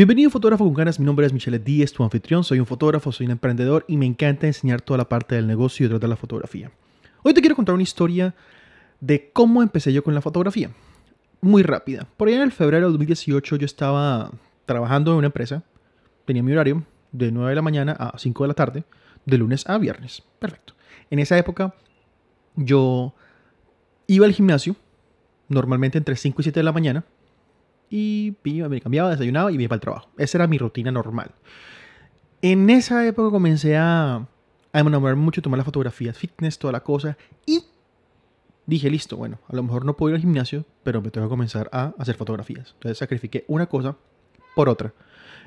Bienvenido fotógrafo con ganas, mi nombre es Michelle Díez, tu anfitrión, soy un fotógrafo, soy un emprendedor y me encanta enseñar toda la parte del negocio y detrás de la fotografía. Hoy te quiero contar una historia de cómo empecé yo con la fotografía. Muy rápida. Por allá en el febrero de 2018 yo estaba trabajando en una empresa, tenía mi horario de 9 de la mañana a 5 de la tarde, de lunes a viernes. Perfecto. En esa época yo iba al gimnasio, normalmente entre 5 y 7 de la mañana, y me cambiaba, desayunaba y me iba el trabajo. Esa era mi rutina normal. En esa época comencé a, a enamorarme mucho, tomar las fotografías, fitness, toda la cosa, y dije, listo, bueno, a lo mejor no puedo ir al gimnasio, pero me tengo que comenzar a hacer fotografías. Entonces sacrifiqué una cosa por otra.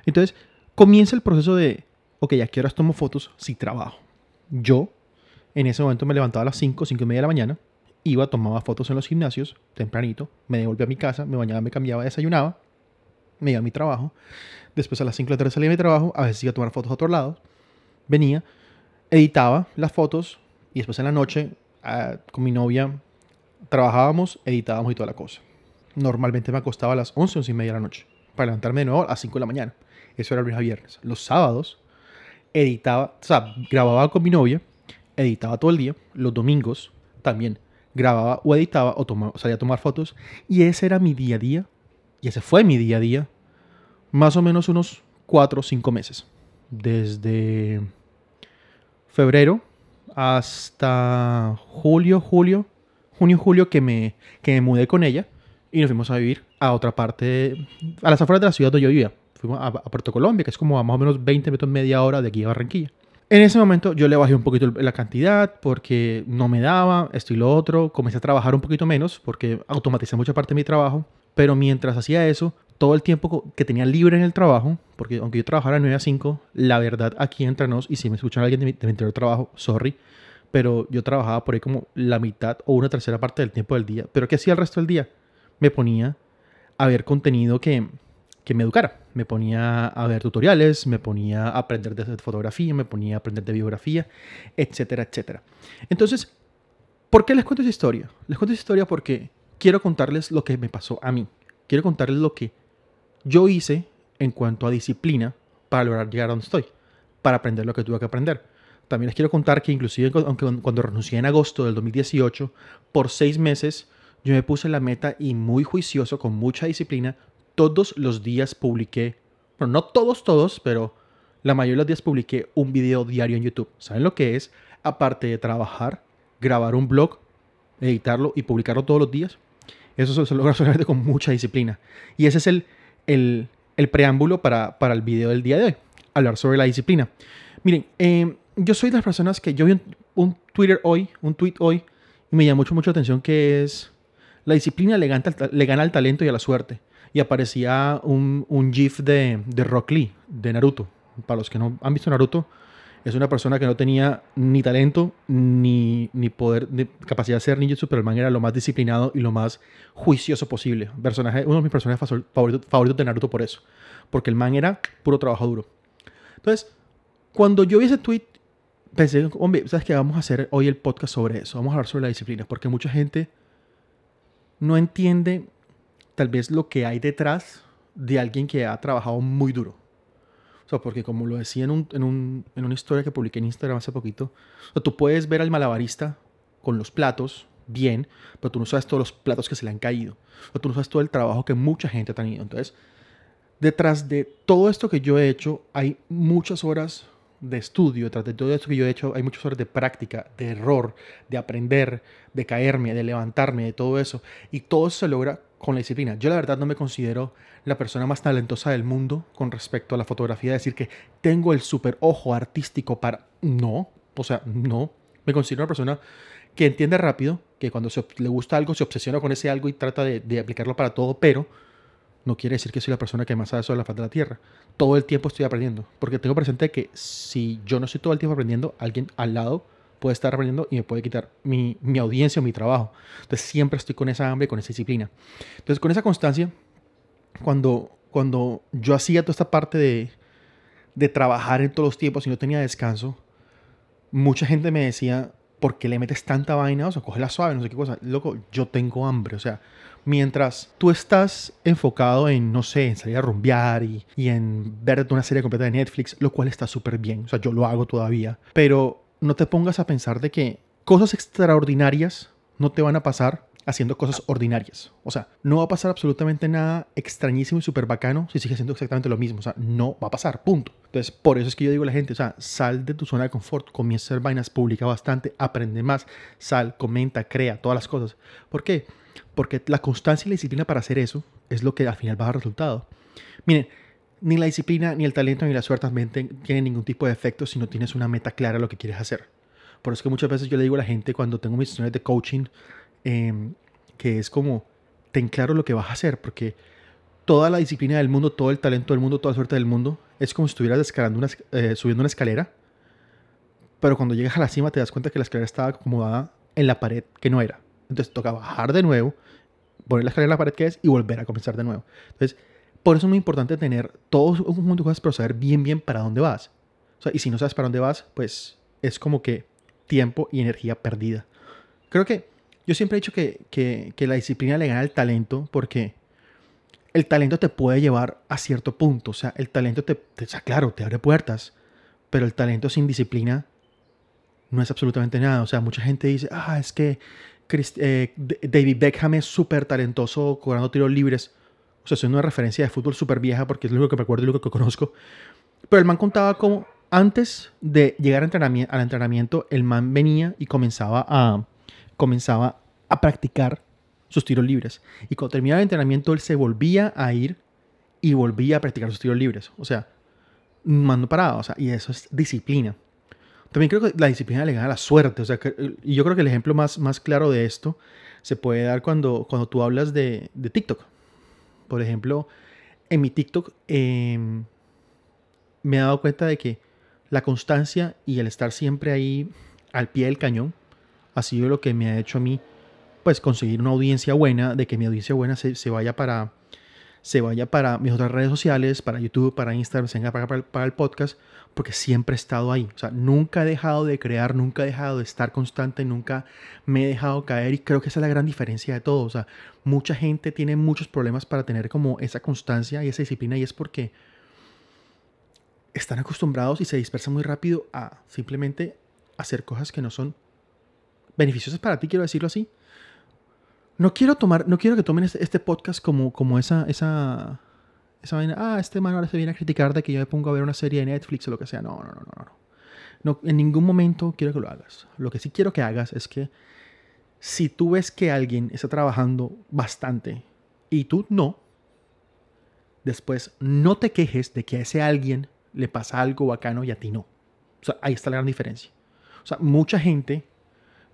Entonces comienza el proceso de, ok, ¿a qué horas tomo fotos si trabajo? Yo en ese momento me levantaba a las 5, 5 y media de la mañana, iba, tomaba fotos en los gimnasios, tempranito, me devolvía a mi casa, me bañaba, me cambiaba, desayunaba, me iba a mi trabajo. Después a las 5 de la tarde salía de mi trabajo, a veces iba a tomar fotos a otro lado, venía, editaba las fotos y después en la noche ah, con mi novia trabajábamos, editábamos y toda la cosa. Normalmente me acostaba a las 11, 11 y media de la noche para levantarme de nuevo a las 5 de la mañana. Eso era lunes a viernes. Los sábados editaba, o sea, grababa con mi novia, editaba todo el día. Los domingos también grababa o editaba o tomaba, salía a tomar fotos. Y ese era mi día a día. Y ese fue mi día a día. Más o menos unos 4 o 5 meses. Desde febrero hasta julio, julio, junio, julio que me, que me mudé con ella y nos fuimos a vivir a otra parte, a las afueras de la ciudad donde yo vivía. Fuimos a, Puerto Colombia, que es como a más o menos 20 minutos, media hora de aquí a Barranquilla. En ese momento yo le bajé un poquito la cantidad porque no me daba esto y lo otro. Comencé a trabajar un poquito menos porque automaticé mucha parte de mi trabajo. Pero mientras hacía eso, todo el tiempo que tenía libre en el trabajo, porque aunque yo trabajara de 9 a 5, la verdad aquí entre nos, y si me escuchan alguien de mi, de mi anterior trabajo, sorry, pero yo trabajaba por ahí como la mitad o una tercera parte del tiempo del día. Pero ¿qué hacía el resto del día? Me ponía a ver contenido que, que me educara. Me ponía a ver tutoriales, me ponía a aprender de fotografía, me ponía a aprender de biografía, etcétera, etcétera. Entonces, ¿por qué les cuento esa historia? Les cuento esa historia porque quiero contarles lo que me pasó a mí. Quiero contarles lo que yo hice en cuanto a disciplina para lograr llegar a donde estoy, para aprender lo que tuve que aprender. También les quiero contar que inclusive aunque cuando renuncié en agosto del 2018, por seis meses yo me puse la meta y muy juicioso, con mucha disciplina, todos los días publiqué, bueno, no todos, todos, pero la mayoría de los días publiqué un video diario en YouTube. ¿Saben lo que es? Aparte de trabajar, grabar un blog, editarlo y publicarlo todos los días. Eso se, logra solamente con mucha disciplina. Y ese es el, el, el preámbulo para, para, el video del día de hoy. Hablar sobre la disciplina. Miren, eh, yo soy de las personas que yo vi un, Twitter hoy, un tweet hoy, y me llamó mucho, mucho atención que es la disciplina le gana, le gana al talento y a la suerte. Y aparecía un, un GIF de, de Rock Lee, de Naruto. Para los que no han visto Naruto, es una persona que no tenía ni talento, ni, ni poder, ni capacidad de ser ninjutsu, pero el man era lo más disciplinado y lo más juicioso posible. Personaje, uno de mis personajes favoritos, favoritos de Naruto por eso. Porque el man era puro trabajo duro. Entonces, cuando yo vi ese tweet, pensé, hombre, ¿sabes qué? Vamos a hacer hoy el podcast sobre eso. Vamos a hablar sobre la disciplina. Porque mucha gente no entiende tal vez lo que hay detrás de alguien que ha trabajado muy duro. O porque como lo decía en, un, en, un, en una historia que publiqué en Instagram hace poquito, o tú puedes ver al malabarista con los platos bien, pero tú no sabes todos los platos que se le han caído. O tú no sabes todo el trabajo que mucha gente ha tenido. Entonces, detrás de todo esto que yo he hecho, hay muchas horas de estudio, detrás de todo esto que yo he hecho, hay muchas horas de práctica, de error, de aprender, de caerme, de levantarme, de todo eso. Y todo se logra con la disciplina. Yo la verdad no me considero la persona más talentosa del mundo con respecto a la fotografía, decir que tengo el super ojo artístico para... No, o sea, no. Me considero una persona que entiende rápido, que cuando le gusta algo se obsesiona con ese algo y trata de, de aplicarlo para todo, pero no quiere decir que soy la persona que más sabe sobre la faz de la Tierra. Todo el tiempo estoy aprendiendo, porque tengo presente que si yo no estoy todo el tiempo aprendiendo, alguien al lado puede estar aprendiendo y me puede quitar mi, mi audiencia o mi trabajo. Entonces siempre estoy con esa hambre, con esa disciplina. Entonces con esa constancia, cuando, cuando yo hacía toda esta parte de, de trabajar en todos los tiempos y no tenía descanso, mucha gente me decía, ¿por qué le metes tanta vaina? O sea, coge la suave, no sé qué cosa. Loco, yo tengo hambre. O sea, mientras tú estás enfocado en, no sé, en salir a rumbear y, y en ver una serie completa de Netflix, lo cual está súper bien. O sea, yo lo hago todavía. Pero no te pongas a pensar de que cosas extraordinarias no te van a pasar haciendo cosas ordinarias. O sea, no va a pasar absolutamente nada extrañísimo y súper bacano si sigues haciendo exactamente lo mismo. O sea, no va a pasar, punto. Entonces, por eso es que yo digo a la gente, o sea, sal de tu zona de confort, comienza a hacer vainas, publica bastante, aprende más, sal, comenta, crea, todas las cosas. ¿Por qué? Porque la constancia y la disciplina para hacer eso es lo que al final va a dar resultado. Miren, ni la disciplina, ni el talento, ni la suerte tienen ningún tipo de efecto si no tienes una meta clara de lo que quieres hacer. Por eso es que muchas veces yo le digo a la gente cuando tengo mis sesiones de coaching, Em, que es como, ten claro lo que vas a hacer, porque toda la disciplina del mundo, todo el talento del mundo, toda la suerte del mundo, es como si estuvieras escalando una, eh, subiendo una escalera, pero cuando llegas a la cima te das cuenta que la escalera estaba acomodada en la pared que no era. Entonces toca bajar de nuevo, poner la escalera en la pared que es y volver a comenzar de nuevo. Entonces, por eso es muy importante tener todos un conjunto de cosas, pero saber bien, bien para dónde vas. O sea, y si no sabes para dónde vas, pues es como que tiempo y energía perdida. Creo que yo siempre he dicho que, la disciplina le gana al talento porque el talento te puede llevar a cierto punto. O sea, el talento te, te claro, te abre puertas, pero el talento sin disciplina no es absolutamente nada. O sea, mucha gente dice, ah, es que eh, David Beckham es súper talentoso cobrando tiros libres. O sea, es una referencia de fútbol súper vieja porque es lo que me acuerdo y lo que conozco. Pero el man contaba como antes de llegar al entrenamiento, el man venía y comenzaba a, comenzaba a practicar sus tiros libres. Y cuando terminaba el entrenamiento, él se volvía a ir y volvía a practicar sus tiros libres. O sea, mando parado. O sea, y eso es disciplina. También creo que la disciplina le gana la suerte. O sea, y yo creo que el ejemplo más, más claro de esto se puede dar cuando, cuando tú hablas de, de TikTok. Por ejemplo, en mi TikTok em, me he dado cuenta de que la constancia y el estar siempre ahí al pie del cañón ha sido lo que me ha hecho a mí pues conseguir una audiencia buena, de que mi audiencia buena se, se vaya para se vaya para mis otras redes sociales, para YouTube, para Instagram, se venga para, para, el podcast, porque siempre he estado ahí. O sea, nunca he dejado de crear, nunca he dejado de estar constante, nunca me he dejado caer y creo que esa es la gran diferencia de todo. O sea, mucha gente tiene muchos problemas para tener como esa constancia y esa disciplina y es porque están acostumbrados y se dispersan muy rápido a simplemente hacer cosas que no son beneficiosas para ti, quiero decirlo así. No quiero tomar, no quiero que tomen este, este, podcast como, como esa, esa, esa vaina, ah, este man ahora se viene a criticar de que yo me pongo a ver una serie de Netflix o lo que sea. No, no, no, no, no. no en ningún momento quiero que lo hagas. Lo que sí quiero que hagas es que si tú ves que alguien está trabajando bastante y tú no, después no te quejes de que a ese alguien le pasa algo bacano y a ti no. O sea, ahí está la gran diferencia. O sea, mucha gente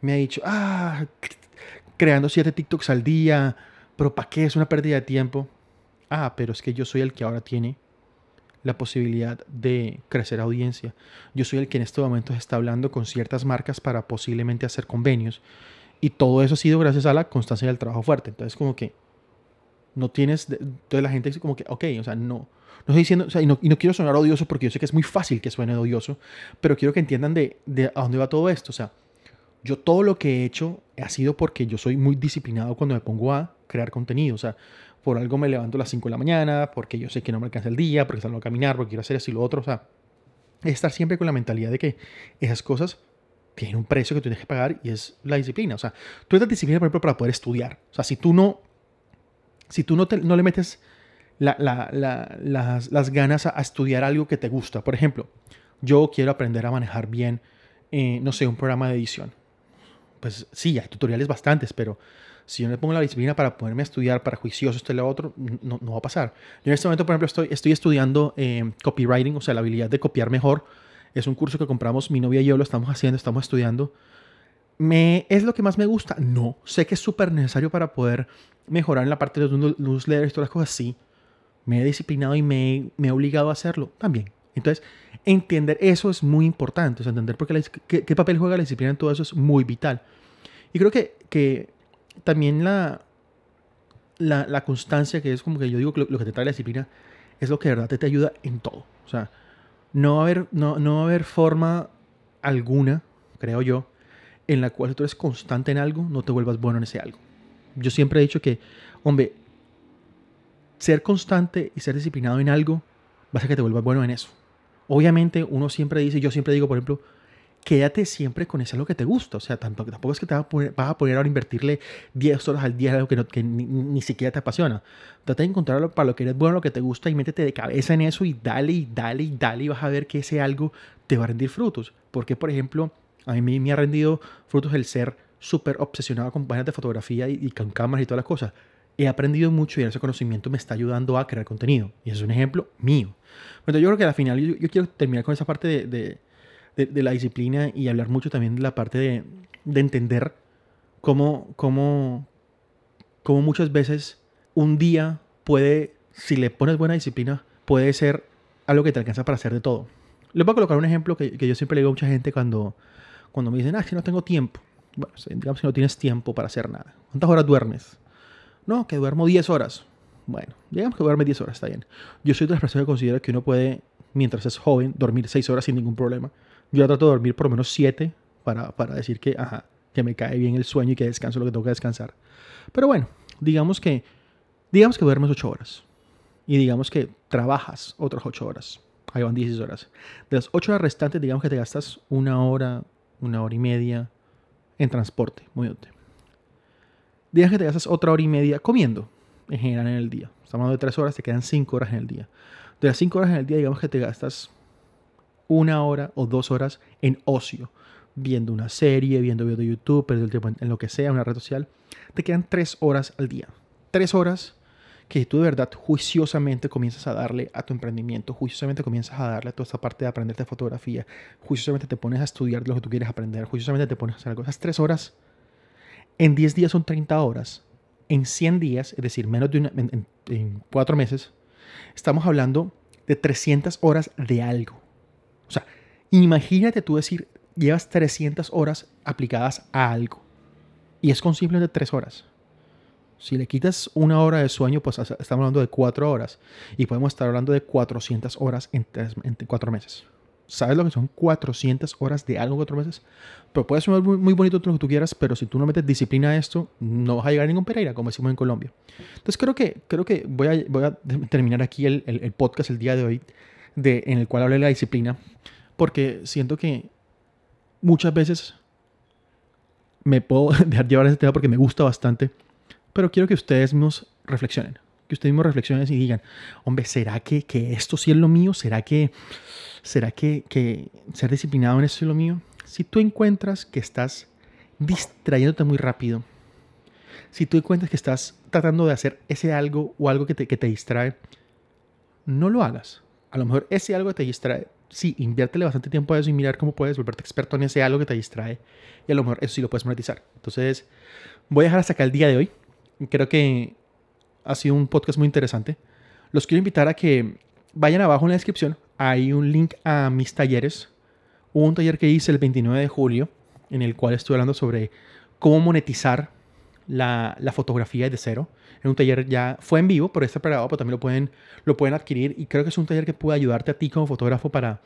me ha dicho, ah, creando siete TikToks al día, pero ¿para qué? Es una pérdida de tiempo. Ah, pero es que yo soy el que ahora tiene la posibilidad de crecer audiencia. Yo soy el que en este momento está hablando con ciertas marcas para posiblemente hacer convenios. Y todo eso ha sido gracias a la constancia del trabajo fuerte. Entonces, como que no tienes. Entonces, la gente dice, como que, ok, o sea, no. No estoy diciendo, o sea, y no, y no, quiero sonar odioso porque yo sé que es muy fácil que suene odioso, pero quiero que entiendan de, de a dónde va todo esto. O sea, yo todo lo que he hecho ha sido porque yo soy muy disciplinado cuando me pongo a crear contenido. O sea, por algo me levanto a las 5 de la mañana, porque yo sé que no me alcanza el día, porque salgo a caminar, porque quiero hacer así lo otro. O sea, estar siempre con la mentalidad de que esas cosas tienen un precio que tú tienes que pagar y es la disciplina. O sea, tú estás disciplina, por ejemplo, para poder estudiar. O sea, si tú no, si tú no, no le metes la, la, las, las, ganas a, estudiar algo que te gusta, por ejemplo, yo quiero aprender a manejar bien, eh, no sé, un programa de edición pues sí, hay tutoriales bastantes, pero si yo no pongo la disciplina para ponerme a estudiar para juicioso, esto y lo otro, no, no, va a pasar. Yo en este momento, por ejemplo, estoy, estoy estudiando eh, copywriting, o sea, la habilidad de copiar mejor. Es un curso que compramos, mi novia y yo lo estamos haciendo, estamos estudiando. ¿Me, ¿Es lo que más me gusta? No. Sé que es súper necesario para poder mejorar en la parte de los newsletters y todas las cosas, sí. Me he disciplinado y me, me he obligado a hacerlo también. Entonces, entender eso es muy importante, o sea, entender por qué, papel juega la disciplina en todo eso es muy vital. Y creo que, que también la, la, la, constancia, que es como que yo digo lo, que te trae la disciplina, es lo que de verdad te, te ayuda en todo. O sea, no va a haber, no, no va a haber forma alguna, creo yo, en la cual tú eres constante en algo, no te vuelvas bueno en ese algo. Yo siempre he dicho que, hombre, ser constante y ser disciplinado en algo va a que te vuelvas bueno en eso. Obviamente uno siempre dice, yo siempre digo, por ejemplo, quédate siempre con eso lo que te gusta. O sea, tampoco, tampoco es que te vas a, poner, vas a poner ahora a invertirle 10 horas al día en algo que, no, que ni, siquiera te apasiona. Trata de encontrarlo para lo que eres bueno, lo que te gusta y métete de cabeza en eso y dale y dale y dale y vas a ver que ese algo te va a rendir frutos. Porque, por ejemplo, a mí me ha rendido frutos el ser súper obsesionado con páginas de fotografía y, con cámaras y todas las cosas. He aprendido mucho y ese conocimiento me está ayudando a crear contenido. Y ese es un ejemplo mío. Pero yo creo que al final yo, quiero terminar con esa parte de de, la disciplina y hablar mucho también de la parte de, de entender cómo, cómo, cómo muchas veces un día puede, si le pones buena disciplina, puede ser algo que te alcanza para hacer de todo. Les voy a colocar un ejemplo que, que yo siempre le digo a mucha gente cuando, cuando me dicen, ah, que no tengo tiempo. Bueno, digamos que no tienes tiempo para hacer nada. ¿Cuántas horas duermes? No, que duermo 10 horas. Bueno, digamos que duerme 10 horas, está bien. Yo soy de las personas que considero que uno puede, mientras es joven, dormir 6 horas sin ningún problema. Yo trato de dormir por lo menos 7 para, para decir que, ajá, que me cae bien el sueño y que descanso lo que tengo que descansar. Pero bueno, digamos que, digamos que duermes 8 horas. Y digamos que trabajas otras 8 horas. Ahí van 16 horas. De las 8 horas restantes, digamos que te gastas una hora, una hora y media en transporte, muy útil. Digamos que te gastas otra hora y media comiendo, en general en el día. Estamos hablando de 3 horas, te quedan 5 horas en el día. De las 5 horas en el día, digamos que te gastas una hora o dos horas en ocio, viendo una serie, viendo videos de YouTube, perdiendo el tiempo en, lo que sea, una red social, te quedan tres horas al día. Tres horas que tú de verdad juiciosamente comienzas a darle a tu emprendimiento, juiciosamente comienzas a darle a toda esta parte de aprender de fotografía, juiciosamente te pones a estudiar lo que tú quieres aprender, juiciosamente te pones a hacer algo. Esas tres horas, en 10 días son 30 horas, en 100 días, es decir, menos de una, en, en cuatro meses, estamos hablando de 300 horas de algo. O sea, imagínate tú decir, llevas 300 horas aplicadas a algo y es con simplemente 3 horas. Si le quitas una hora de sueño, pues estamos hablando de 4 horas y podemos estar hablando de 400 horas en, 4 meses. ¿Sabes lo que son 400 horas de algo 4 meses? Pero puede ser muy, bonito todo lo que tú quieras, pero si tú no metes disciplina a esto, no vas a llegar a ningún Pereira, como decimos en Colombia. Entonces creo que, creo que voy, a, terminar aquí el, el, podcast el día de hoy de, en el cual hablé de la disciplina, porque siento que muchas veces me puedo dejar llevar ese tema porque me gusta bastante, pero quiero que ustedes mismos reflexionen, que ustedes mismos reflexionen y digan, hombre, ¿será que, que esto sí es lo mío? ¿Será que, será que, que ser disciplinado en esto es lo mío? Si tú encuentras que estás distrayéndote muy rápido, si tú encuentras que estás tratando de hacer ese algo o algo que te, que te distrae, no lo hagas a lo mejor ese algo te distrae, sí, inviértele bastante tiempo a eso y mirar cómo puedes volverte experto en ese algo que te distrae. Y a lo mejor eso sí lo puedes monetizar. Entonces, voy a dejar hasta acá el día de hoy. Creo que ha sido un podcast muy interesante. Los quiero invitar a que vayan abajo en la descripción. Hay un link a mis talleres. Hubo un taller que hice el 29 de julio en el cual estoy hablando sobre cómo monetizar la, la fotografía de cero. En un taller ya fue en vivo, pero está preparado, pero también lo pueden, lo pueden adquirir. Y creo que es un taller que puede ayudarte a ti como fotógrafo para,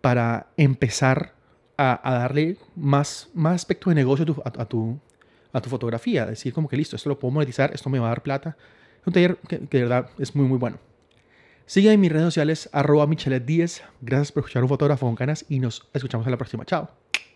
para empezar a, a darle más, más aspecto de negocio a tu, a, tu, a tu fotografía. Decir como que listo, esto lo puedo monetizar, esto me va a dar plata. Un taller que, de verdad es muy, muy bueno. Sigue en mis redes sociales, arroba Michelet 10. Gracias por escuchar un fotógrafo con ganas y nos escuchamos en la próxima. Chao.